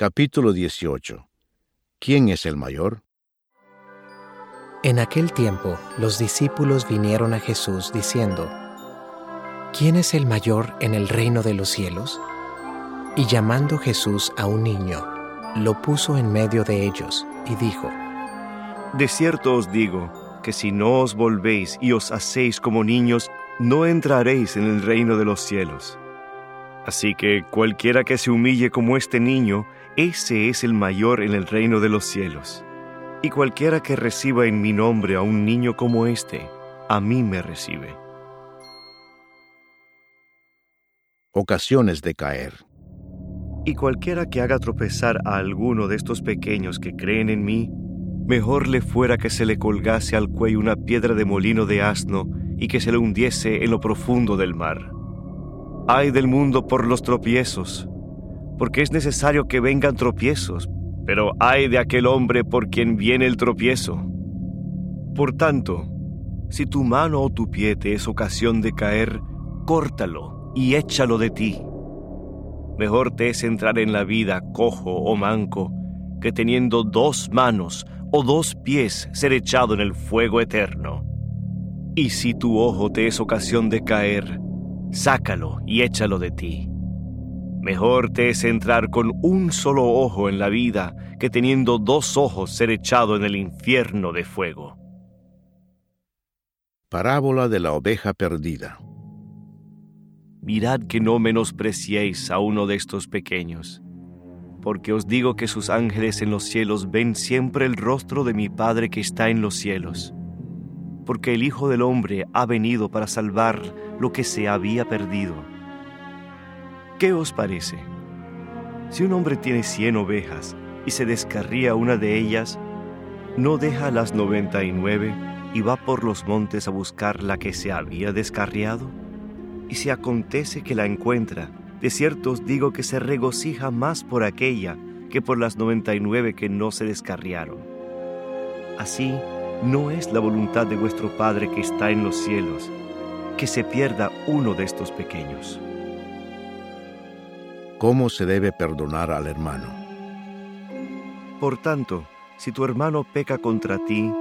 Capítulo 18 ¿Quién es el mayor? En aquel tiempo los discípulos vinieron a Jesús diciendo, ¿Quién es el mayor en el reino de los cielos? Y llamando Jesús a un niño, lo puso en medio de ellos y dijo, De cierto os digo, que si no os volvéis y os hacéis como niños, no entraréis en el reino de los cielos. Así que cualquiera que se humille como este niño, ese es el mayor en el reino de los cielos. Y cualquiera que reciba en mi nombre a un niño como este, a mí me recibe. Ocasiones de caer. Y cualquiera que haga tropezar a alguno de estos pequeños que creen en mí, mejor le fuera que se le colgase al cuello una piedra de molino de asno y que se le hundiese en lo profundo del mar. Ay del mundo por los tropiezos, porque es necesario que vengan tropiezos, pero ay de aquel hombre por quien viene el tropiezo. Por tanto, si tu mano o tu pie te es ocasión de caer, córtalo y échalo de ti. Mejor te es entrar en la vida cojo o manco, que teniendo dos manos o dos pies ser echado en el fuego eterno. Y si tu ojo te es ocasión de caer, sácalo y échalo de ti. Mejor te es entrar con un solo ojo en la vida que teniendo dos ojos ser echado en el infierno de fuego. Parábola de la oveja perdida. Mirad que no menospreciéis a uno de estos pequeños, porque os digo que sus ángeles en los cielos ven siempre el rostro de mi Padre que está en los cielos, porque el Hijo del Hombre ha venido para salvar lo que se había perdido. ¿Qué os parece? Si un hombre tiene cien ovejas y se descarría una de ellas, ¿no deja las noventa y nueve y va por los montes a buscar la que se había descarriado? Y si acontece que la encuentra, de cierto os digo que se regocija más por aquella que por las noventa y nueve que no se descarriaron. Así no es la voluntad de vuestro Padre que está en los cielos, que se pierda uno de estos pequeños. ¿Cómo se debe perdonar al hermano? Por tanto, si tu hermano peca contra ti,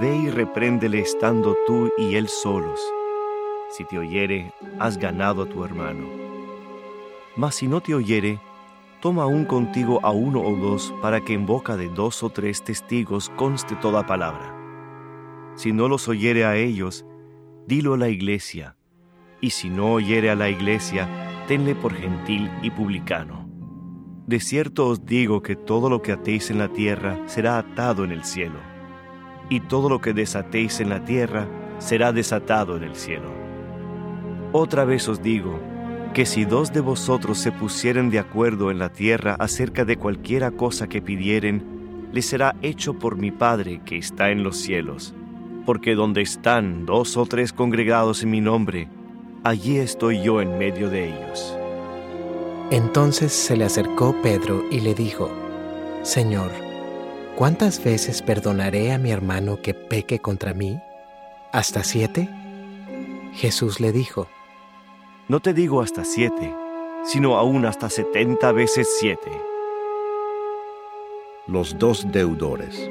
ve y repréndele estando tú y él solos. Si te oyere, has ganado a tu hermano. Mas si no te oyere, toma aún contigo a uno o dos para que en boca de dos o tres testigos conste toda palabra. Si no los oyere a ellos, dilo a la iglesia, y si no oyere a la iglesia, tenle por gentil y publicano. De cierto os digo que todo lo que atéis en la tierra será atado en el cielo, y todo lo que desatéis en la tierra será desatado en el cielo. Otra vez os digo, que si dos de vosotros se pusieren de acuerdo en la tierra acerca de cualquiera cosa que pidieren, les será hecho por mi Padre que está en los cielos. Porque donde están dos o tres congregados en mi nombre, allí estoy yo en medio de ellos. Entonces se le acercó Pedro y le dijo, Señor, ¿cuántas veces perdonaré a mi hermano que peque contra mí? ¿Hasta siete? Jesús le dijo, No te digo hasta siete, sino aún hasta setenta veces siete. Los dos deudores.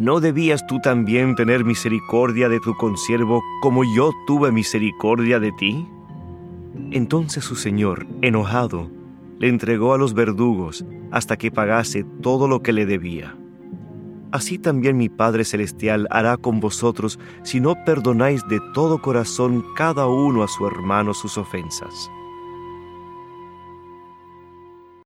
¿No debías tú también tener misericordia de tu consiervo como yo tuve misericordia de ti? Entonces su señor, enojado, le entregó a los verdugos hasta que pagase todo lo que le debía. Así también mi Padre Celestial hará con vosotros si no perdonáis de todo corazón cada uno a su hermano sus ofensas.